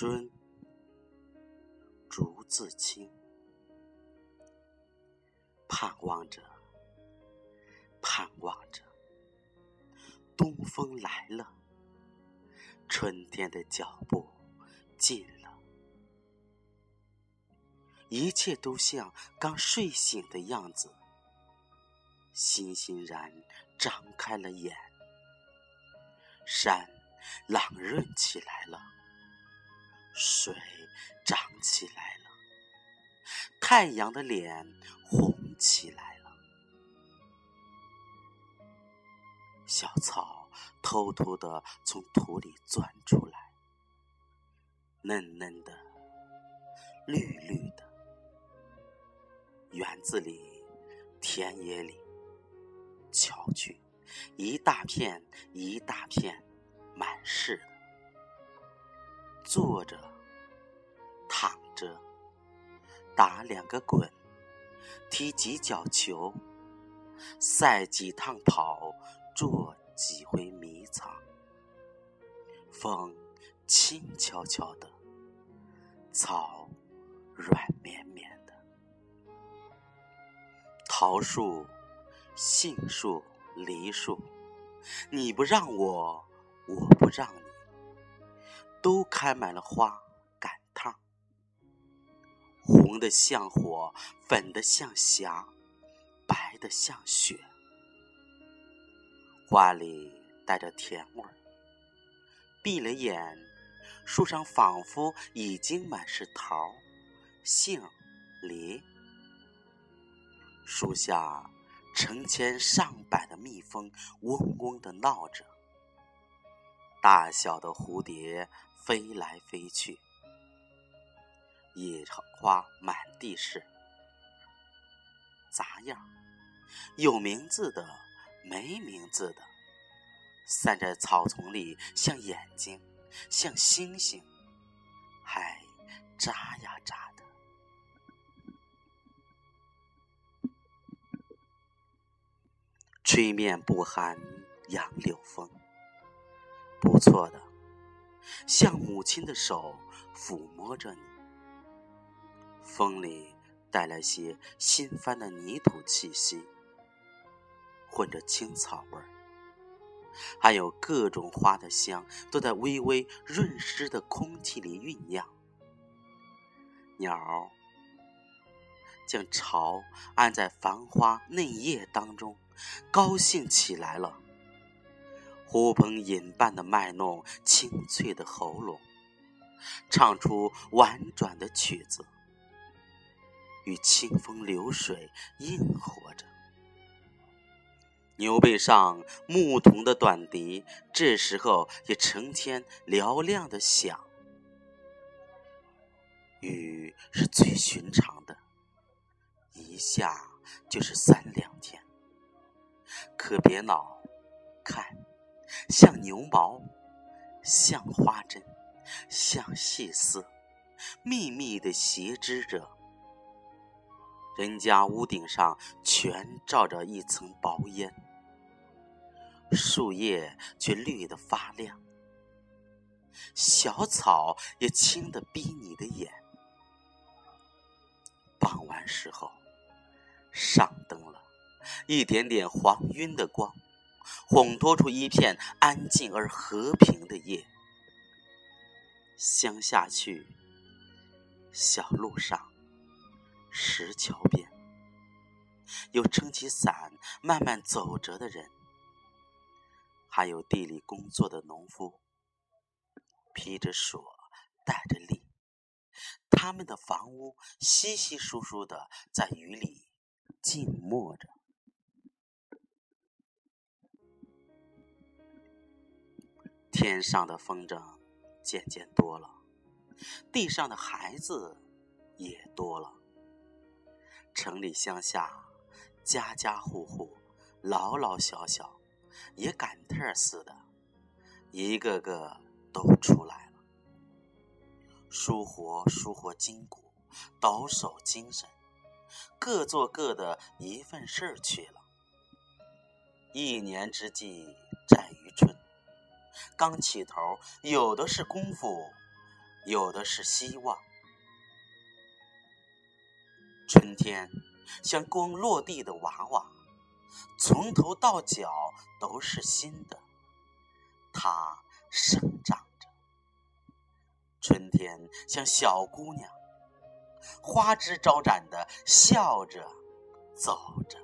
春，竹自清，盼望着，盼望着，东风来了，春天的脚步近了，一切都像刚睡醒的样子，欣欣然张开了眼，山朗润起来了。水涨起来了，太阳的脸红起来了，小草偷偷的从土里钻出来，嫩嫩的，绿绿的。园子里，田野里，瞧去，一大片一大片，满是。坐着，躺着，打两个滚，踢几脚球，赛几趟跑，捉几回迷藏。风轻悄悄的，草软绵绵的。桃树、杏树、梨树，你不让我，我不让你。都开满了花赶趟，红的像火，粉的像霞，白的像雪。花里带着甜味儿。闭了眼，树上仿佛已经满是桃、杏、梨。树下成千上百的蜜蜂嗡嗡的闹着，大小的蝴蝶。飞来飞去，野花满地是，杂样有名字的，没名字的，散在草丛里，像眼睛，像星星，还眨呀眨的。吹面不寒杨柳风，不错的。像母亲的手抚摸着你，风里带来些新翻的泥土气息，混着青草味儿，还有各种花的香，都在微微润湿的空气里酝酿。鸟将巢安在繁花嫩叶当中，高兴起来了。呼朋引伴的卖弄，清脆的喉咙，唱出婉转的曲子，与清风流水应和着。牛背上牧童的短笛，这时候也成天嘹亮的响。雨是最寻常的，一下就是三两天。可别恼，像牛毛，像花针，像细丝，密密的斜织着。人家屋顶上全罩着一层薄烟，树叶却绿得发亮，小草也青得逼你的眼。傍晚时候，上灯了，一点点黄晕的光。烘托出一片安静而和平的夜。乡下去，小路上，石桥边，有撑起伞慢慢走着的人，还有地里工作的农夫，披着蓑，带着笠，他们的房屋稀稀疏疏的在雨里静默着。天上的风筝渐渐多了，地上的孩子也多了。城里乡下，家家户户，老老小小，也赶特似的，一个个都出来了，舒活舒活筋骨，抖擞精神，各做各的一份事儿去了。一年之计。刚起头，有的是功夫，有的是希望。春天像刚落地的娃娃，从头到脚都是新的，它生长着。春天像小姑娘，花枝招展的笑着走着。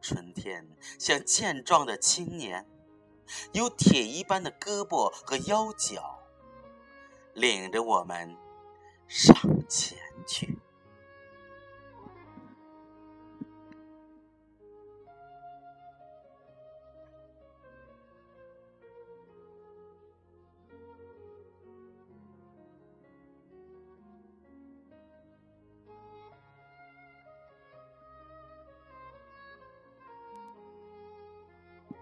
春天像健壮的青年，有铁一般的胳膊和腰脚，领着我们上前。